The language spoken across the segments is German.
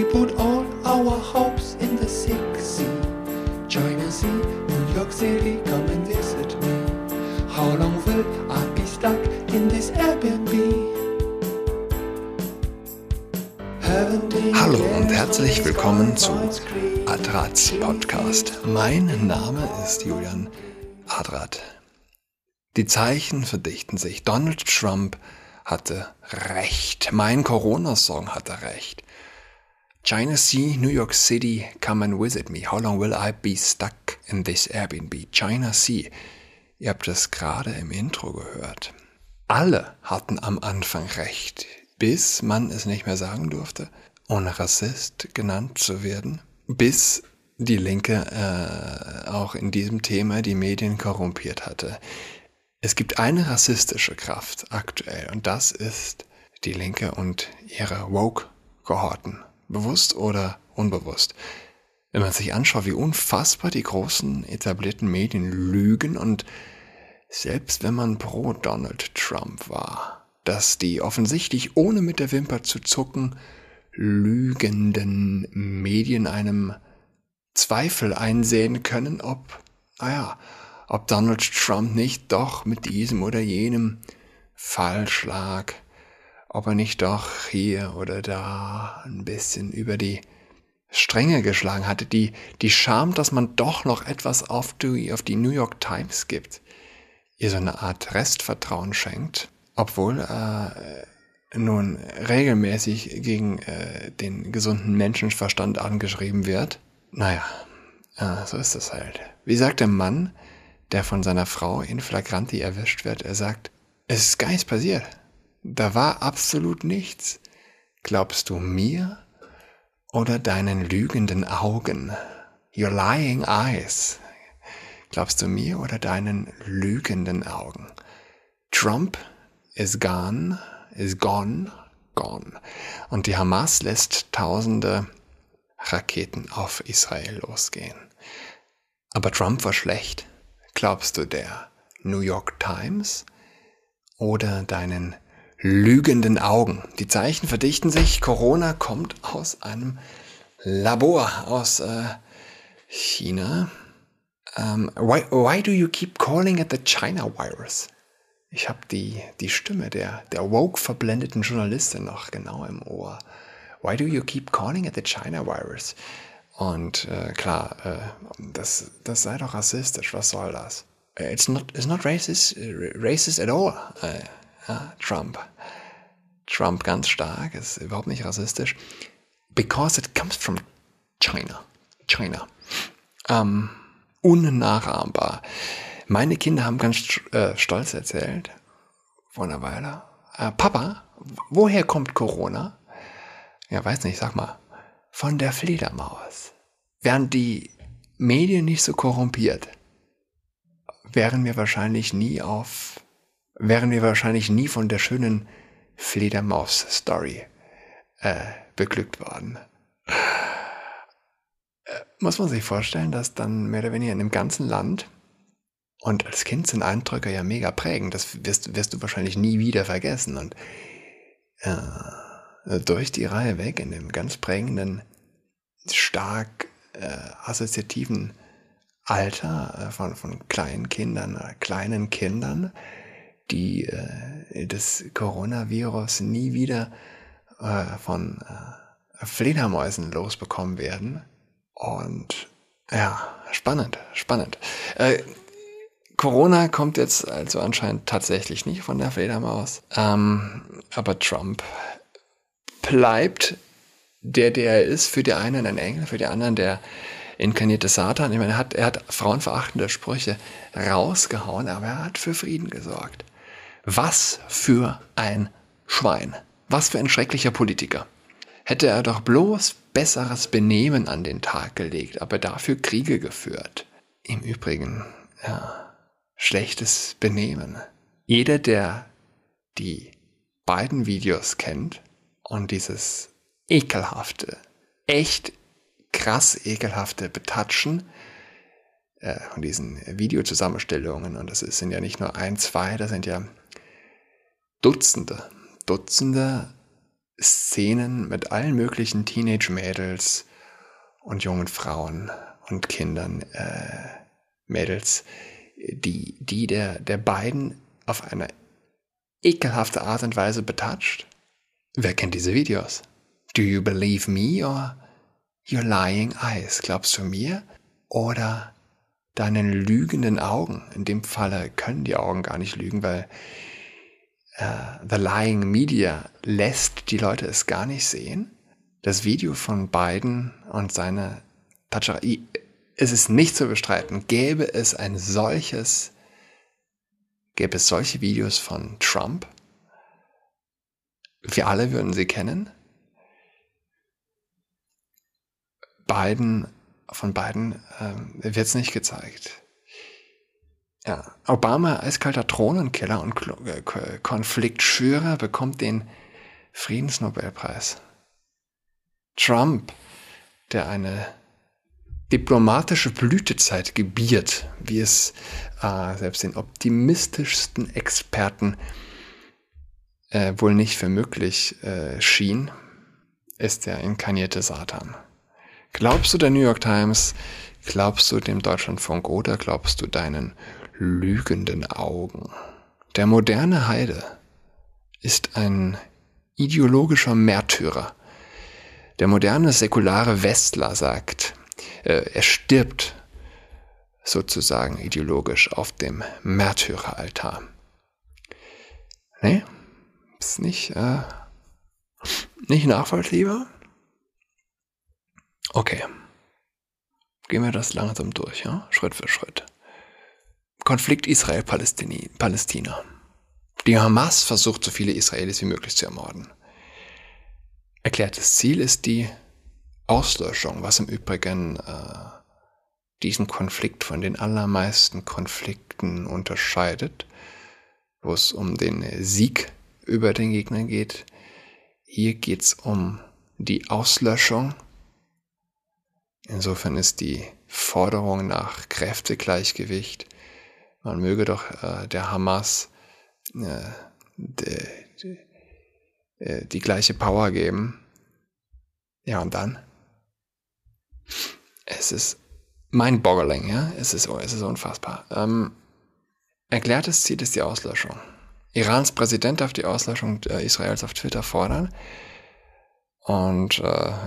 We put all our hopes in the sick sea. China Sea, New York City, come and visit me. How long will I be stuck in this Airbnb? Hallo und herzlich willkommen zu Adrats Podcast. Mein Name ist Julian Adrat. Die Zeichen verdichten sich. Donald Trump hatte recht. Mein Corona-Song hatte recht. China Sea, New York City, come and visit me. How long will I be stuck in this Airbnb? China Sea. Ihr habt das gerade im Intro gehört. Alle hatten am Anfang recht, bis man es nicht mehr sagen durfte, ohne Rassist genannt zu werden, bis die Linke äh, auch in diesem Thema die Medien korrumpiert hatte. Es gibt eine rassistische Kraft aktuell und das ist die Linke und ihre Woke-Kohorten. Bewusst oder unbewusst. Wenn man sich anschaut, wie unfassbar die großen etablierten Medien lügen und selbst wenn man pro Donald Trump war, dass die offensichtlich ohne mit der Wimper zu zucken lügenden Medien einem Zweifel einsehen können, ob, naja, ob Donald Trump nicht doch mit diesem oder jenem falsch lag, ob er nicht doch hier oder da ein bisschen über die Stränge geschlagen hatte, die, die Scham, dass man doch noch etwas auf die, auf die New York Times gibt, ihr so eine Art Restvertrauen schenkt, obwohl äh, nun regelmäßig gegen äh, den gesunden Menschenverstand angeschrieben wird. Naja, äh, so ist es halt. Wie sagt der Mann, der von seiner Frau in Flagranti erwischt wird. Er sagt, es ist gar nichts passiert. Da war absolut nichts. Glaubst du mir oder deinen lügenden Augen? Your lying eyes. Glaubst du mir oder deinen lügenden Augen? Trump is gone, is gone, gone. Und die Hamas lässt tausende Raketen auf Israel losgehen. Aber Trump war schlecht. Glaubst du der New York Times oder deinen lügenden Augen? Die Zeichen verdichten sich. Corona kommt aus einem Labor aus äh, China. Um, why, why do you keep calling it the China virus? Ich habe die, die Stimme der, der woke verblendeten Journalistin noch genau im Ohr. Why do you keep calling it the China virus? Und äh, klar, äh, das, das sei doch rassistisch, was soll das? It's not, it's not racist, äh, racist at all, äh, ja, Trump. Trump ganz stark, ist überhaupt nicht rassistisch. Because it comes from China. China. Ähm, unnachahmbar. Meine Kinder haben ganz äh, stolz erzählt, vor einer Weile, äh, Papa, woher kommt Corona? Ja, weiß nicht, sag mal von der Fledermaus. Wären die Medien nicht so korrumpiert, wären wir wahrscheinlich nie auf, wären wir wahrscheinlich nie von der schönen Fledermaus-Story äh, beglückt worden. Äh, muss man sich vorstellen, dass dann mehr oder weniger in dem ganzen Land und als Kind sind Eindrücke ja mega prägend. Das wirst, wirst du wahrscheinlich nie wieder vergessen. Und äh, durch die Reihe weg in dem ganz prägenden, stark äh, assoziativen Alter äh, von, von kleinen Kindern, kleinen Kindern, die äh, das Coronavirus nie wieder äh, von Fledermäusen losbekommen werden. Und ja, spannend, spannend. Corona kommt jetzt also anscheinend tatsächlich nicht von der Fledermaus. Ähm, aber Trump bleibt der, der er ist, für die einen ein Engel, für die anderen der inkarnierte Satan. Ich meine, er hat, er hat frauenverachtende Sprüche rausgehauen, aber er hat für Frieden gesorgt. Was für ein Schwein. Was für ein schrecklicher Politiker. Hätte er doch bloß besseres Benehmen an den Tag gelegt, aber dafür Kriege geführt. Im Übrigen, ja, schlechtes Benehmen. Jeder, der die beiden Videos kennt, und dieses ekelhafte, echt krass ekelhafte Betatschen äh, von diesen Videozusammenstellungen, und das sind ja nicht nur ein, zwei, das sind ja Dutzende, Dutzende Szenen mit allen möglichen Teenage-Mädels und jungen Frauen und Kindern, äh, Mädels, die, die der, der beiden auf eine ekelhafte Art und Weise betatscht. Wer kennt diese Videos? Do you believe me or your lying eyes? Glaubst du mir oder deinen lügenden Augen? In dem Falle können die Augen gar nicht lügen, weil uh, The Lying Media lässt die Leute es gar nicht sehen. Das Video von Biden und seine Tatscherei, es ist nicht zu bestreiten, gäbe es ein solches, gäbe es solche Videos von Trump, wir alle würden sie kennen. Biden, von Biden ähm, wird es nicht gezeigt. Ja, Obama, eiskalter Thronenkiller und äh, Konfliktschürer, bekommt den Friedensnobelpreis. Trump, der eine diplomatische Blütezeit gebiert, wie es äh, selbst den optimistischsten Experten äh, wohl nicht für möglich äh, schien, ist der inkarnierte Satan. Glaubst du der New York Times? Glaubst du dem Deutschlandfunk oder glaubst du deinen lügenden Augen. Der moderne Heide ist ein ideologischer Märtyrer. Der moderne säkulare Westler sagt, äh, er stirbt sozusagen ideologisch auf dem Märtyreraltar. Nee, ist nicht, äh, nicht nachvollziehbar? Okay. Gehen wir das langsam durch, ja? Schritt für Schritt. Konflikt Israel-Palästina. Die Hamas versucht, so viele Israelis wie möglich zu ermorden. Erklärtes Ziel ist die Auslöschung, was im Übrigen äh, diesen Konflikt von den allermeisten Konflikten unterscheidet, wo es um den Sieg über den Gegner geht. Hier geht es um die Auslöschung. Insofern ist die Forderung nach Kräftegleichgewicht man möge doch äh, der Hamas äh, die, die, äh, die gleiche Power geben. Ja, und dann? Es ist mein boggling ja? Es ist, es ist unfassbar. Ähm, erklärtes Ziel ist die Auslöschung. Irans Präsident darf die Auslöschung äh, Israels auf Twitter fordern. Und äh,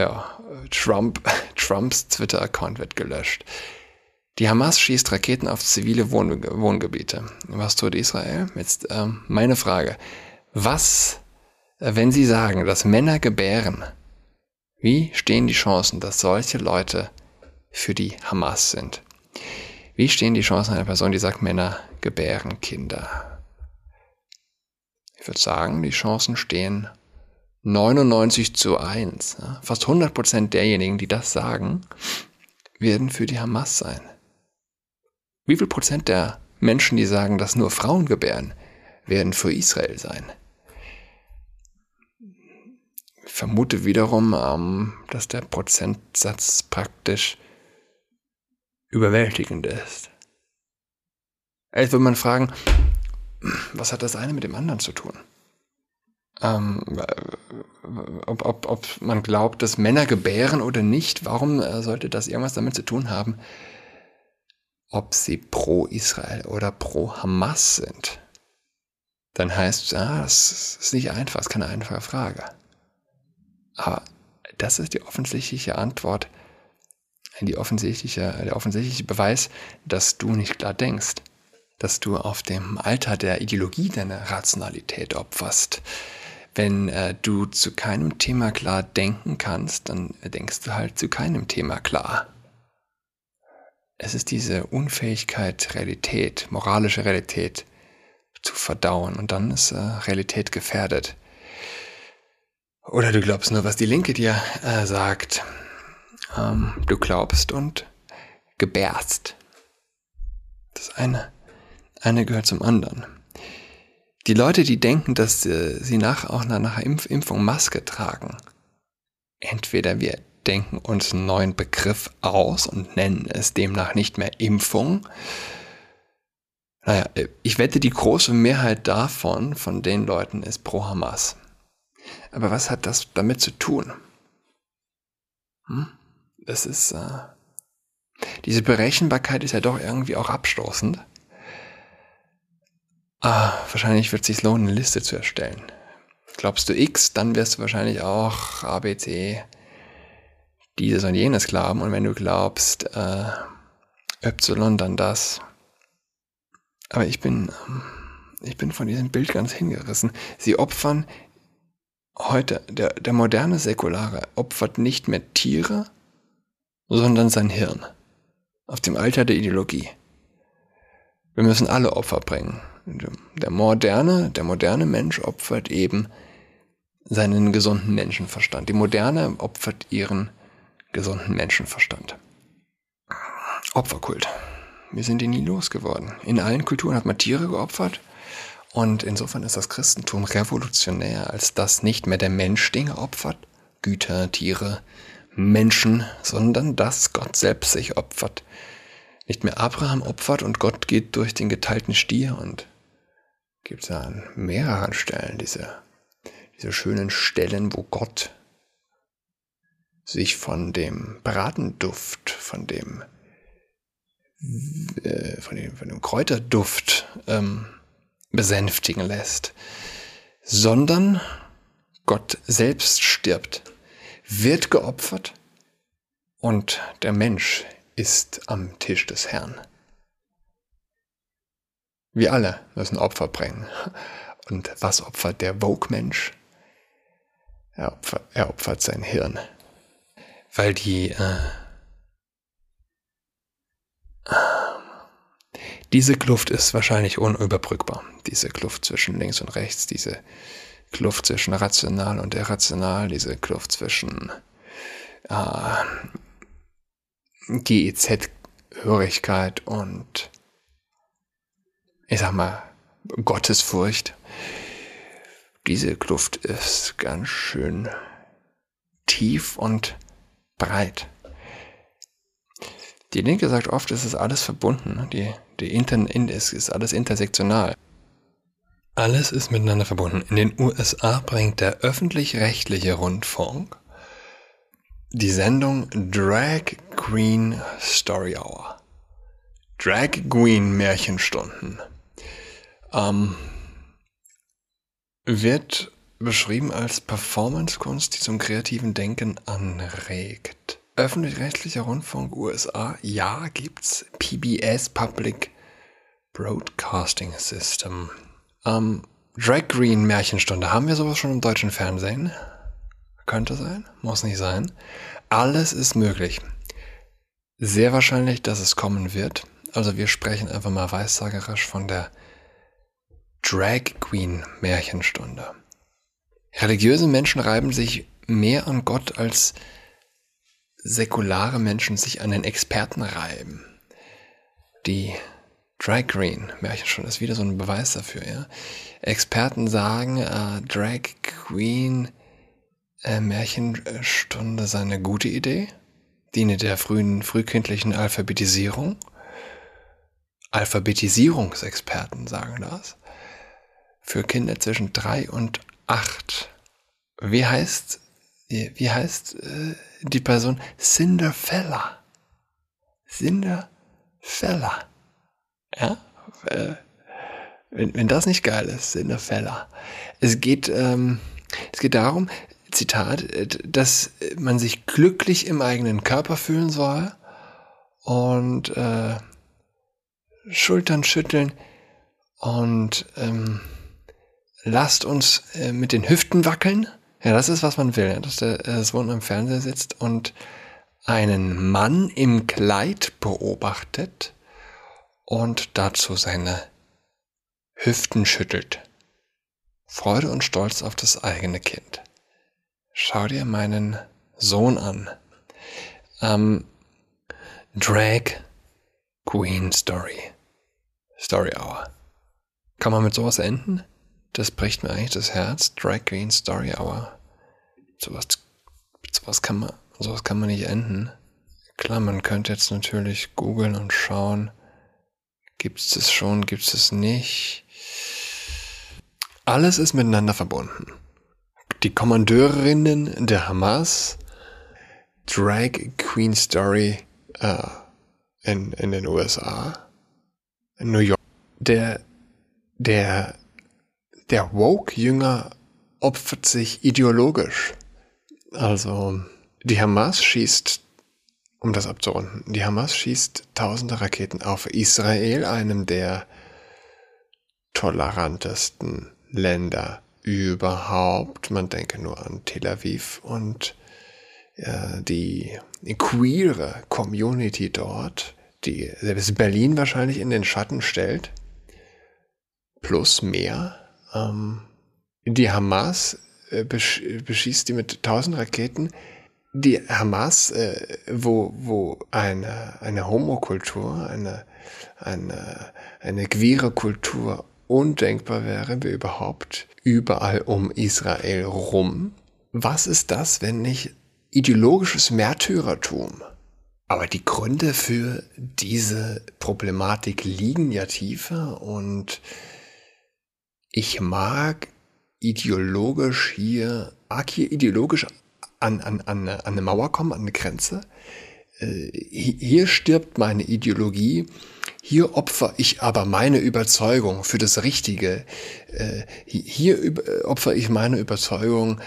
ja, Trump, Trumps Twitter-Account wird gelöscht. Die Hamas schießt Raketen auf zivile Wohn Wohngebiete. Was tut Israel? Jetzt ähm, meine Frage. Was, äh, wenn Sie sagen, dass Männer gebären, wie stehen die Chancen, dass solche Leute für die Hamas sind? Wie stehen die Chancen einer Person, die sagt, Männer gebären Kinder? Ich würde sagen, die Chancen stehen 99 zu 1. Fast 100 Prozent derjenigen, die das sagen, werden für die Hamas sein. Wie viel Prozent der Menschen, die sagen, dass nur Frauen gebären, werden für Israel sein? Ich vermute wiederum, ähm, dass der Prozentsatz praktisch überwältigend ist. Jetzt würde man fragen, was hat das eine mit dem anderen zu tun? Ähm, ob, ob, ob man glaubt, dass Männer gebären oder nicht, warum äh, sollte das irgendwas damit zu tun haben, ob sie pro Israel oder pro Hamas sind, dann heißt es, ah, das ist nicht einfach, das ist keine einfache Frage. Aber das ist die offensichtliche Antwort, die offensichtliche, der offensichtliche Beweis, dass du nicht klar denkst, dass du auf dem Alter der Ideologie deine Rationalität opferst. Wenn äh, du zu keinem Thema klar denken kannst, dann denkst du halt zu keinem Thema klar. Es ist diese Unfähigkeit, Realität, moralische Realität zu verdauen und dann ist äh, Realität gefährdet. Oder du glaubst nur, was die Linke dir äh, sagt. Ähm, du glaubst und gebärst. Das eine, eine gehört zum anderen. Die Leute, die denken, dass äh, sie nach, auch nach, nach Impf Impfung Maske tragen, entweder wir denken uns einen neuen Begriff aus und nennen es demnach nicht mehr Impfung. Naja, ich wette, die große Mehrheit davon, von den Leuten, ist pro Hamas. Aber was hat das damit zu tun? Hm? Das ist, äh, diese Berechenbarkeit ist ja doch irgendwie auch abstoßend. Ah, wahrscheinlich wird es sich lohnen, eine Liste zu erstellen. Glaubst du X, dann wirst du wahrscheinlich auch ABC dieses und jenes glauben. Und wenn du glaubst äh, Y, dann das. Aber ich bin, ich bin von diesem Bild ganz hingerissen. Sie opfern heute, der, der moderne Säkulare opfert nicht mehr Tiere, sondern sein Hirn. Auf dem Alter der Ideologie. Wir müssen alle Opfer bringen. Der moderne, der moderne Mensch opfert eben seinen gesunden Menschenverstand. Die Moderne opfert ihren gesunden Menschenverstand. Opferkult. Wir sind ihn nie losgeworden. In allen Kulturen hat man Tiere geopfert. Und insofern ist das Christentum revolutionär, als dass nicht mehr der Mensch Dinge opfert, Güter, Tiere, Menschen, sondern dass Gott selbst sich opfert. Nicht mehr Abraham opfert und Gott geht durch den geteilten Stier und gibt es an mehreren Stellen diese, diese schönen Stellen, wo Gott sich von dem Bratenduft, von dem, äh, von, dem von dem Kräuterduft ähm, besänftigen lässt, sondern Gott selbst stirbt, wird geopfert und der Mensch ist am Tisch des Herrn. Wir alle müssen Opfer bringen. Und was opfert der Vogue-Mensch? Er, er opfert sein Hirn. Weil die äh, diese Kluft ist wahrscheinlich unüberbrückbar. Diese Kluft zwischen links und rechts, diese Kluft zwischen rational und irrational, diese Kluft zwischen äh, GEZ-Hörigkeit und ich sag mal Gottesfurcht. Diese Kluft ist ganz schön tief und breit. Die Linke sagt oft, es ist alles verbunden. Die, die Inter es ist alles intersektional. Alles ist miteinander verbunden. In den USA bringt der öffentlich-rechtliche Rundfunk die Sendung Drag Queen Story Hour. Drag Queen Märchenstunden. Ähm, wird beschrieben als Performancekunst, die zum kreativen Denken anregt. Öffentlich-rechtlicher Rundfunk USA, ja, gibt's PBS Public Broadcasting System. Ähm, Drag Green Märchenstunde, haben wir sowas schon im deutschen Fernsehen? Könnte sein, muss nicht sein. Alles ist möglich. Sehr wahrscheinlich, dass es kommen wird. Also wir sprechen einfach mal weissagerisch von der Drag Queen Märchenstunde. Religiöse Menschen reiben sich mehr an Gott als säkulare Menschen sich an den Experten reiben. Die Drag Queen Märchenstunde ist wieder so ein Beweis dafür. Ja? Experten sagen, äh, Drag Queen äh, Märchenstunde sei eine gute Idee, diene der frühen frühkindlichen Alphabetisierung. Alphabetisierungsexperten sagen das. Für Kinder zwischen drei und acht. Wie heißt, wie heißt äh, die Person? Cinderfella. Cinderfella. Ja? Äh, wenn, wenn das nicht geil ist, Cinderfella. Es geht, ähm, es geht darum, Zitat, dass man sich glücklich im eigenen Körper fühlen soll und äh, Schultern schütteln und ähm, lasst uns äh, mit den Hüften wackeln. Ja, das ist, was man will, dass der äh, Sohn am Fernseher sitzt und einen Mann im Kleid beobachtet und dazu seine Hüften schüttelt. Freude und Stolz auf das eigene Kind. Schau dir meinen Sohn an. Ähm, Drag Queen Story. Story Hour. Kann man mit sowas enden? Das bricht mir eigentlich das Herz. Drag Queen Story Hour. Sowas, sowas kann man, sowas kann man nicht enden. Klar, man könnte jetzt natürlich googeln und schauen, gibt es das schon, gibt es nicht. Alles ist miteinander verbunden. Die Kommandeurinnen der Hamas, Drag Queen Story äh, in, in den USA, in New York. Der, der, der Woke-Jünger opfert sich ideologisch. Also, die Hamas schießt, um das abzurunden, die Hamas schießt tausende Raketen auf Israel, einem der tolerantesten Länder überhaupt. Man denke nur an Tel Aviv und äh, die queere Community dort, die selbst Berlin wahrscheinlich in den Schatten stellt. Plus mehr. Ähm, die Hamas äh, besch beschießt die mit tausend Raketen. Die Hamas, äh, wo, wo eine, eine Homokultur, eine, eine, eine queere Kultur undenkbar wäre, wie überhaupt überall um Israel rum. Was ist das, wenn nicht ideologisches Märtyrertum? Aber die Gründe für diese Problematik liegen ja tiefer und ich mag ideologisch hier, mag hier ideologisch an, an, an, an eine Mauer kommen, an eine Grenze. Äh, hier stirbt meine Ideologie, hier opfer ich aber meine Überzeugung für das Richtige. Äh, hier opfer ich meine Überzeugung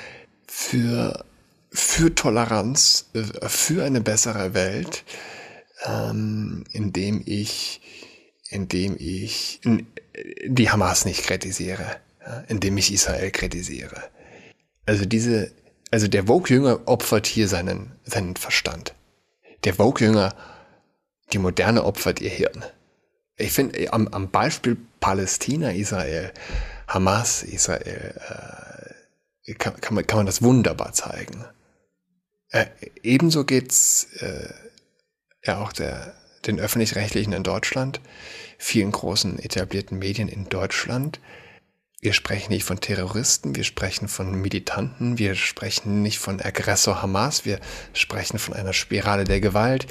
für, für Toleranz, äh, für eine bessere Welt, ähm, indem ich, indem ich die Hamas nicht kritisiere, indem ich Israel kritisiere. Also diese, also der Vogue-Jünger opfert hier seinen, seinen Verstand. Der Vogue-Jünger, die Moderne opfert ihr Hirn ich finde, am, am, Beispiel Palästina, Israel, Hamas, Israel, äh, kann, kann, man, kann man das wunderbar zeigen. Äh, ebenso geht's äh, ja auch der, den öffentlich-rechtlichen in Deutschland, vielen großen etablierten Medien in Deutschland. Wir sprechen nicht von Terroristen, wir sprechen von Militanten, wir sprechen nicht von Aggressor Hamas, wir sprechen von einer Spirale der Gewalt.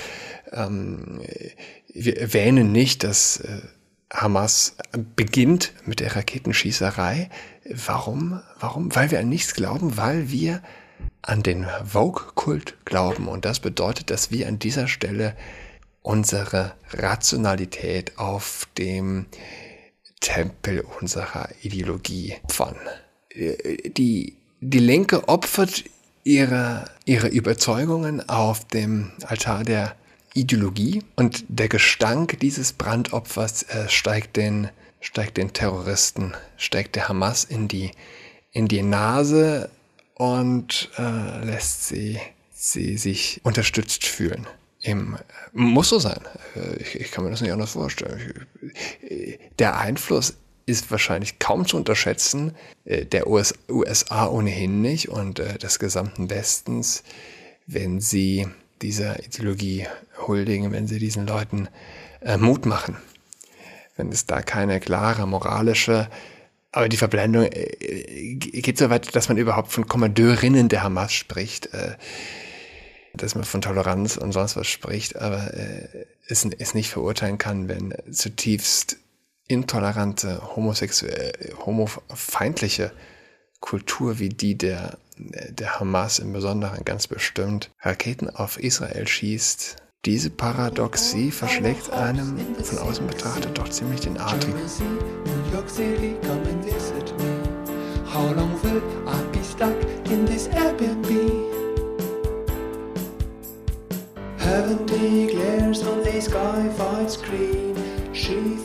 Ähm, wir erwähnen nicht, dass äh, Hamas beginnt mit der Raketenschießerei. Warum? Warum? Weil wir an nichts glauben, weil wir an den Vogue-Kult glauben. Und das bedeutet, dass wir an dieser Stelle unsere Rationalität auf dem Tempel unserer Ideologie opfern. Die, die Linke opfert ihre, ihre Überzeugungen auf dem Altar der Ideologie und der Gestank dieses Brandopfers äh, steigt, den, steigt den Terroristen, steigt der Hamas in die, in die Nase und äh, lässt sie, sie sich unterstützt fühlen. Im, muss so sein. Äh, ich, ich, kann mir das nicht anders vorstellen. Der Einfluss ist wahrscheinlich kaum zu unterschätzen, äh, der US, USA ohnehin nicht und äh, des gesamten Westens, wenn sie dieser Ideologie huldigen, wenn sie diesen Leuten Mut machen. Wenn es da keine klare moralische, aber die Verblendung geht so weit, dass man überhaupt von Kommandeurinnen der Hamas spricht, dass man von Toleranz und sonst was spricht, aber äh, es, es nicht verurteilen kann, wenn zutiefst intolerante, homosexuelle, homofeindliche Kultur wie die der der Hamas im Besonderen ganz bestimmt Raketen auf Israel schießt, diese Paradoxie verschlägt einem von außen betrachtet doch ziemlich den Atem. How long will I be stuck in this Airbnb? Heavenly glares on the sky fights green. She